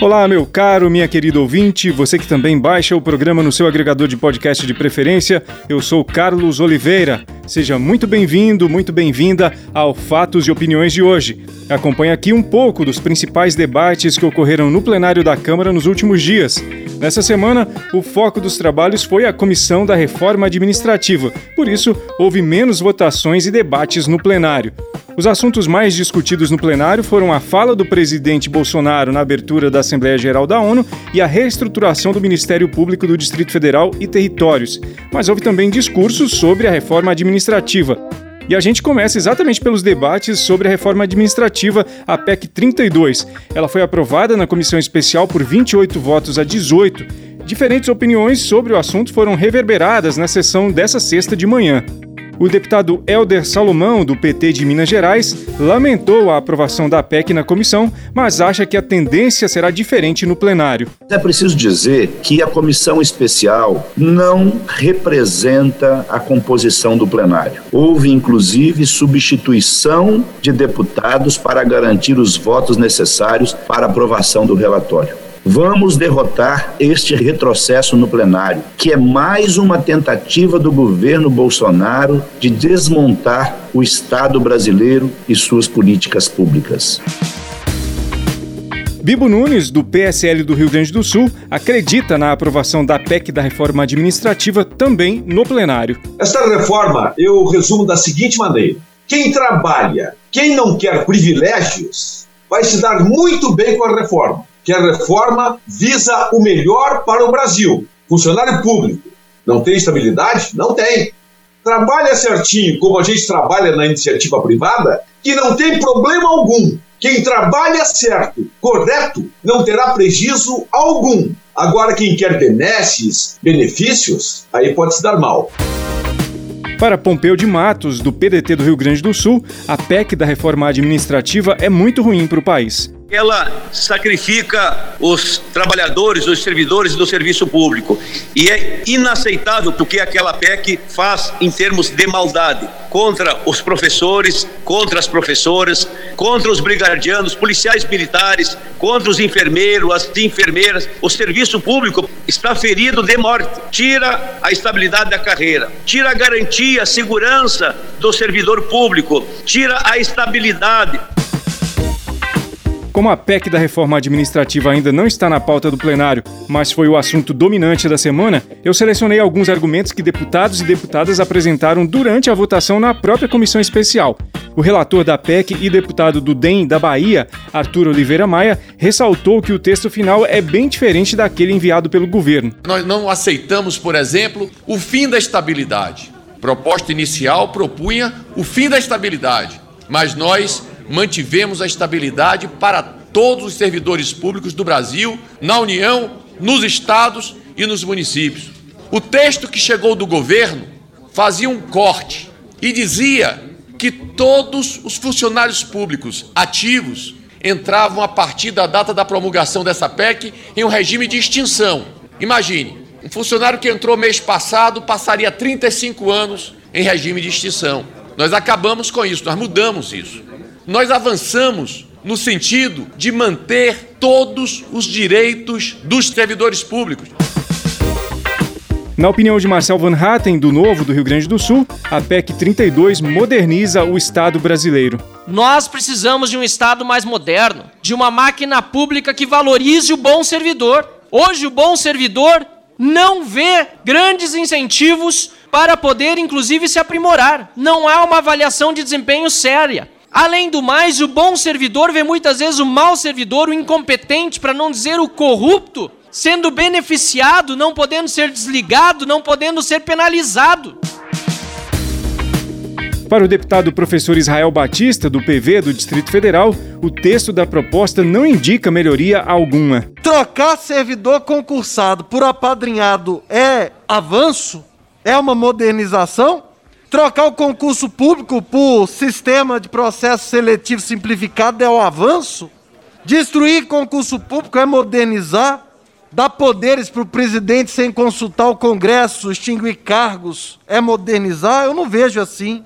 Olá, meu caro, minha querida ouvinte, você que também baixa o programa no seu agregador de podcast de preferência, eu sou Carlos Oliveira. Seja muito bem-vindo, muito bem-vinda ao Fatos e Opiniões de hoje. Acompanhe aqui um pouco dos principais debates que ocorreram no plenário da Câmara nos últimos dias. Nessa semana, o foco dos trabalhos foi a Comissão da Reforma Administrativa, por isso, houve menos votações e debates no plenário. Os assuntos mais discutidos no plenário foram a fala do presidente Bolsonaro na abertura da Assembleia Geral da ONU e a reestruturação do Ministério Público do Distrito Federal e Territórios. Mas houve também discursos sobre a reforma administrativa. E a gente começa exatamente pelos debates sobre a reforma administrativa, a PEC 32. Ela foi aprovada na comissão especial por 28 votos a 18. Diferentes opiniões sobre o assunto foram reverberadas na sessão dessa sexta de manhã. O deputado Helder Salomão, do PT de Minas Gerais, lamentou a aprovação da PEC na comissão, mas acha que a tendência será diferente no plenário. É preciso dizer que a comissão especial não representa a composição do plenário. Houve, inclusive, substituição de deputados para garantir os votos necessários para aprovação do relatório. Vamos derrotar este retrocesso no plenário, que é mais uma tentativa do governo Bolsonaro de desmontar o Estado brasileiro e suas políticas públicas. Bibo Nunes, do PSL do Rio Grande do Sul, acredita na aprovação da PEC da reforma administrativa também no plenário. Esta reforma eu resumo da seguinte maneira: quem trabalha, quem não quer privilégios, vai se dar muito bem com a reforma que a reforma visa o melhor para o Brasil. Funcionário público não tem estabilidade? Não tem. Trabalha certinho, como a gente trabalha na iniciativa privada, que não tem problema algum. Quem trabalha certo, correto, não terá prejuízo algum. Agora, quem quer benesses, benefícios, aí pode se dar mal. Para Pompeu de Matos, do PDT do Rio Grande do Sul, a PEC da reforma administrativa é muito ruim para o país ela sacrifica os trabalhadores, os servidores do serviço público. E é inaceitável o que aquela PEC faz em termos de maldade contra os professores, contra as professoras, contra os brigadianos, policiais militares, contra os enfermeiros, as enfermeiras. O serviço público está ferido de morte. Tira a estabilidade da carreira, tira a garantia, a segurança do servidor público, tira a estabilidade. Como a PEC da reforma administrativa ainda não está na pauta do plenário, mas foi o assunto dominante da semana, eu selecionei alguns argumentos que deputados e deputadas apresentaram durante a votação na própria comissão especial. O relator da PEC e deputado do DEM da Bahia, Arthur Oliveira Maia, ressaltou que o texto final é bem diferente daquele enviado pelo governo. Nós não aceitamos, por exemplo, o fim da estabilidade. Proposta inicial propunha o fim da estabilidade, mas nós mantivemos a estabilidade para todos os servidores públicos do Brasil, na União, nos estados e nos municípios. O texto que chegou do governo fazia um corte e dizia que todos os funcionários públicos ativos entravam a partir da data da promulgação dessa PEC em um regime de extinção. Imagine, um funcionário que entrou mês passado passaria 35 anos em regime de extinção. Nós acabamos com isso, nós mudamos isso nós avançamos no sentido de manter todos os direitos dos servidores públicos. Na opinião de Marcel Van Hatten, do Novo do Rio Grande do Sul, a PEC 32 moderniza o Estado brasileiro. Nós precisamos de um Estado mais moderno, de uma máquina pública que valorize o bom servidor. Hoje, o bom servidor não vê grandes incentivos para poder, inclusive, se aprimorar. Não há uma avaliação de desempenho séria. Além do mais, o bom servidor vê muitas vezes o mau servidor, o incompetente, para não dizer o corrupto, sendo beneficiado, não podendo ser desligado, não podendo ser penalizado. Para o deputado professor Israel Batista, do PV do Distrito Federal, o texto da proposta não indica melhoria alguma. Trocar servidor concursado por apadrinhado é avanço? É uma modernização? Trocar o concurso público por sistema de processo seletivo simplificado é o avanço? Destruir concurso público é modernizar? dar poderes para o presidente sem consultar o Congresso, extinguir cargos, é modernizar? Eu não vejo assim.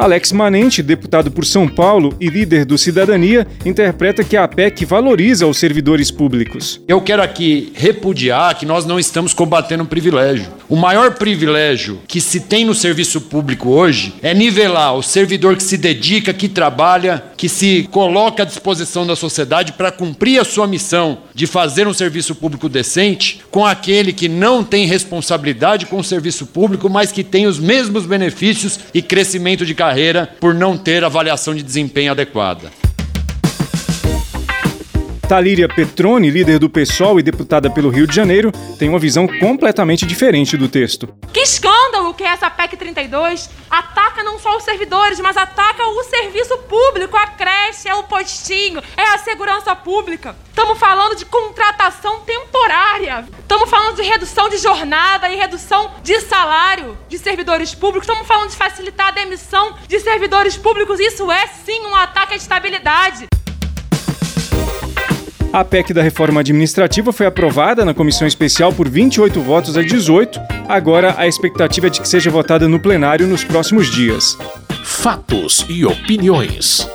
Alex Manente, deputado por São Paulo e líder do Cidadania, interpreta que a PEC valoriza os servidores públicos. Eu quero aqui repudiar que nós não estamos combatendo um privilégio. O maior privilégio que se tem no serviço público hoje é nivelar o servidor que se dedica, que trabalha, que se coloca à disposição da sociedade para cumprir a sua missão de fazer um serviço público decente, com aquele que não tem responsabilidade com o serviço público, mas que tem os mesmos benefícios e crescimento de carreira carreira por não ter avaliação de desempenho adequada. Talíria Petroni, líder do PSOL e deputada pelo Rio de Janeiro, tem uma visão completamente diferente do texto. Que escândalo que é essa PEC 32 ataca não só os servidores, mas ataca o serviço público, a creche, é o postinho, é a segurança pública. Estamos falando de contratação temporária. Estamos falando de redução de jornada e redução de salário de servidores públicos. Estamos falando de facilitar a demissão de servidores públicos. Isso é sim um ataque à estabilidade. A PEC da reforma administrativa foi aprovada na comissão especial por 28 votos a 18. Agora a expectativa é de que seja votada no plenário nos próximos dias. Fatos e opiniões.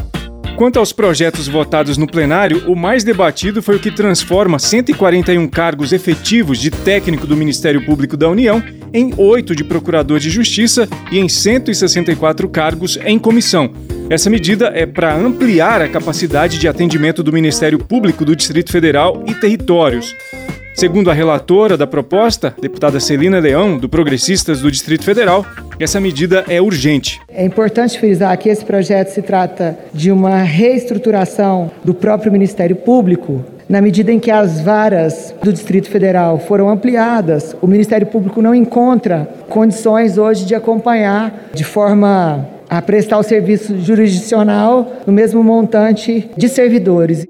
Quanto aos projetos votados no plenário, o mais debatido foi o que transforma 141 cargos efetivos de técnico do Ministério Público da União em oito de procurador de justiça e em 164 cargos em comissão. Essa medida é para ampliar a capacidade de atendimento do Ministério Público do Distrito Federal e territórios. Segundo a relatora da proposta, deputada Celina Leão, do Progressistas do Distrito Federal, essa medida é urgente. É importante frisar que esse projeto se trata de uma reestruturação do próprio Ministério Público. Na medida em que as varas do Distrito Federal foram ampliadas, o Ministério Público não encontra condições hoje de acompanhar de forma a prestar o serviço jurisdicional no mesmo montante de servidores.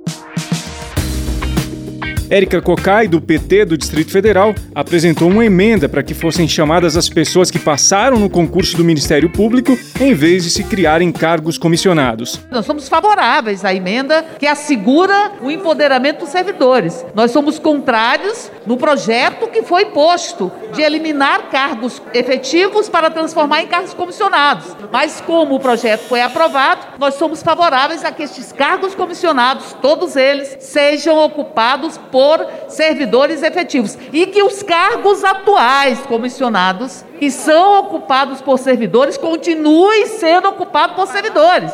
Érica Cocai, do PT do Distrito Federal, apresentou uma emenda para que fossem chamadas as pessoas que passaram no concurso do Ministério Público, em vez de se criarem cargos comissionados. Nós somos favoráveis à emenda que assegura o empoderamento dos servidores. Nós somos contrários no projeto que foi posto de eliminar cargos efetivos para transformar em cargos comissionados. Mas como o projeto foi aprovado, nós somos favoráveis a que estes cargos comissionados, todos eles, sejam ocupados por servidores efetivos e que os cargos atuais comissionados que são ocupados por servidores continuem sendo ocupados por servidores.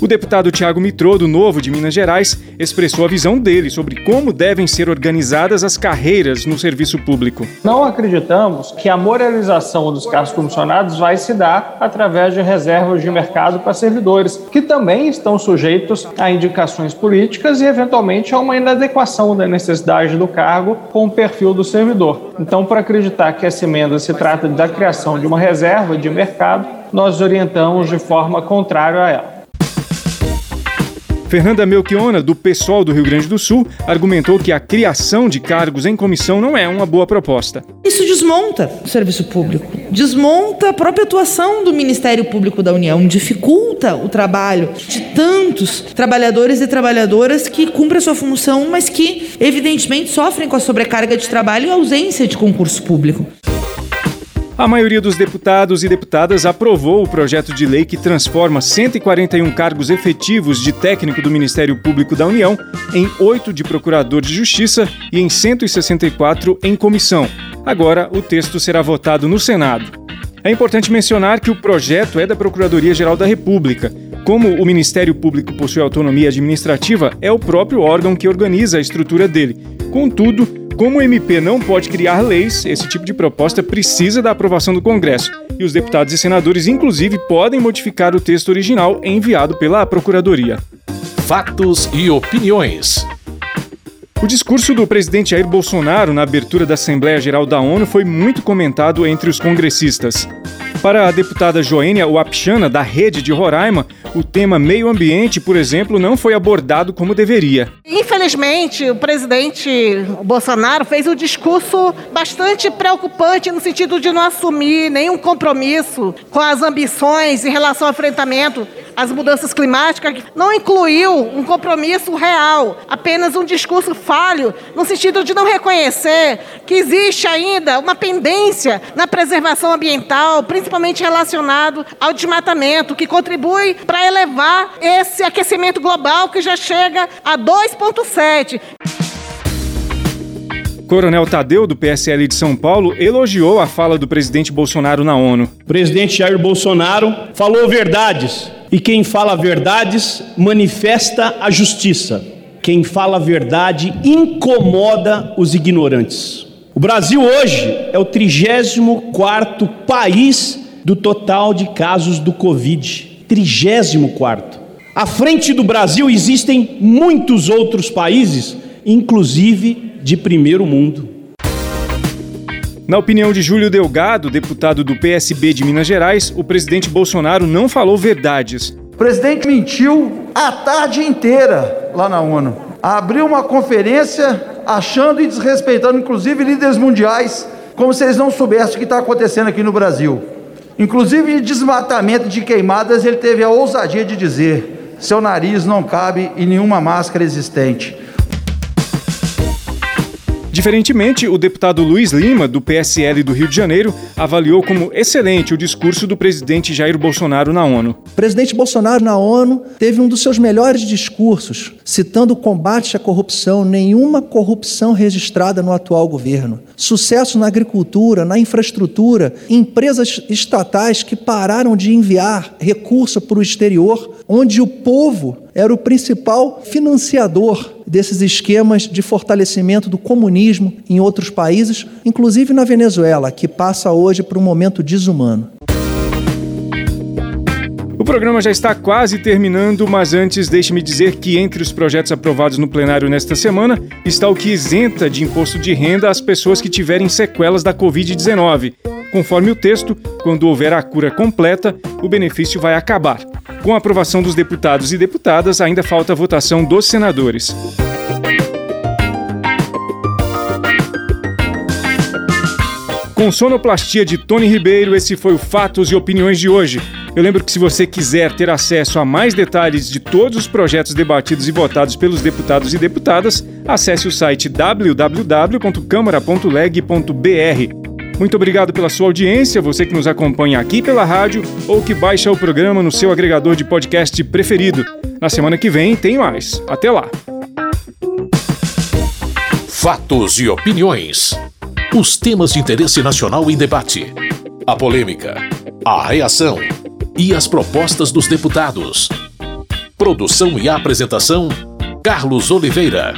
O deputado Tiago Mitrô, do Novo de Minas Gerais, expressou a visão dele sobre como devem ser organizadas as carreiras no serviço público. Não acreditamos que a moralização dos cargos comissionados vai se dar através de reservas de mercado para servidores, que também estão sujeitos a indicações políticas e, eventualmente, a uma inadequação da necessidade do cargo com o perfil do servidor. Então, para acreditar que essa emenda se trata da criação de uma reserva de mercado, nós orientamos de forma contrária a ela. Fernanda Melchiona, do PSOL do Rio Grande do Sul, argumentou que a criação de cargos em comissão não é uma boa proposta. Isso desmonta o serviço público, desmonta a própria atuação do Ministério Público da União, dificulta o trabalho de tantos trabalhadores e trabalhadoras que cumprem a sua função, mas que, evidentemente, sofrem com a sobrecarga de trabalho e ausência de concurso público. A maioria dos deputados e deputadas aprovou o projeto de lei que transforma 141 cargos efetivos de técnico do Ministério Público da União em oito de procurador de justiça e em 164 em comissão. Agora, o texto será votado no Senado. É importante mencionar que o projeto é da Procuradoria-Geral da República. Como o Ministério Público possui autonomia administrativa, é o próprio órgão que organiza a estrutura dele. Contudo, como o MP não pode criar leis, esse tipo de proposta precisa da aprovação do Congresso. E os deputados e senadores, inclusive, podem modificar o texto original enviado pela Procuradoria. Fatos e opiniões. O discurso do presidente Jair Bolsonaro na abertura da Assembleia Geral da ONU foi muito comentado entre os congressistas. Para a deputada Joênia Wapchana, da Rede de Roraima, o tema meio ambiente, por exemplo, não foi abordado como deveria. Infelizmente, o presidente Bolsonaro fez um discurso bastante preocupante no sentido de não assumir nenhum compromisso com as ambições em relação ao enfrentamento as mudanças climáticas, não incluiu um compromisso real, apenas um discurso falho, no sentido de não reconhecer que existe ainda uma pendência na preservação ambiental, principalmente relacionado ao desmatamento, que contribui para elevar esse aquecimento global que já chega a 2,7. Coronel Tadeu, do PSL de São Paulo, elogiou a fala do presidente Bolsonaro na ONU. O presidente Jair Bolsonaro falou verdades. E quem fala verdades manifesta a justiça. Quem fala verdade incomoda os ignorantes. O Brasil hoje é o 34 país do total de casos do Covid. 34. À frente do Brasil existem muitos outros países, inclusive de primeiro mundo. Na opinião de Júlio Delgado, deputado do PSB de Minas Gerais, o presidente Bolsonaro não falou verdades. O presidente mentiu a tarde inteira lá na ONU. Abriu uma conferência achando e desrespeitando, inclusive, líderes mundiais, como se eles não soubessem o que está acontecendo aqui no Brasil. Inclusive, de desmatamento de queimadas, ele teve a ousadia de dizer: seu nariz não cabe em nenhuma máscara existente. Diferentemente, o deputado Luiz Lima, do PSL do Rio de Janeiro, avaliou como excelente o discurso do presidente Jair Bolsonaro na ONU. O presidente Bolsonaro na ONU teve um dos seus melhores discursos, citando o combate à corrupção, nenhuma corrupção registrada no atual governo. Sucesso na agricultura, na infraestrutura, empresas estatais que pararam de enviar recurso para o exterior, onde o povo era o principal financiador desses esquemas de fortalecimento do comunismo em outros países, inclusive na Venezuela, que passa hoje por um momento desumano. Programa já está quase terminando, mas antes deixe-me dizer que entre os projetos aprovados no plenário nesta semana está o que isenta de imposto de renda as pessoas que tiverem sequelas da Covid-19. Conforme o texto, quando houver a cura completa, o benefício vai acabar. Com a aprovação dos deputados e deputadas, ainda falta a votação dos senadores. Com sonoplastia de Tony Ribeiro, esse foi o Fatos e Opiniões de hoje. Eu lembro que se você quiser ter acesso a mais detalhes de todos os projetos debatidos e votados pelos deputados e deputadas, acesse o site www.câmara.leg.br. Muito obrigado pela sua audiência, você que nos acompanha aqui pela rádio ou que baixa o programa no seu agregador de podcast preferido. Na semana que vem tem mais. Até lá. Fatos e opiniões. Os temas de interesse nacional em debate. A polêmica, a reação e as propostas dos deputados. Produção e apresentação: Carlos Oliveira.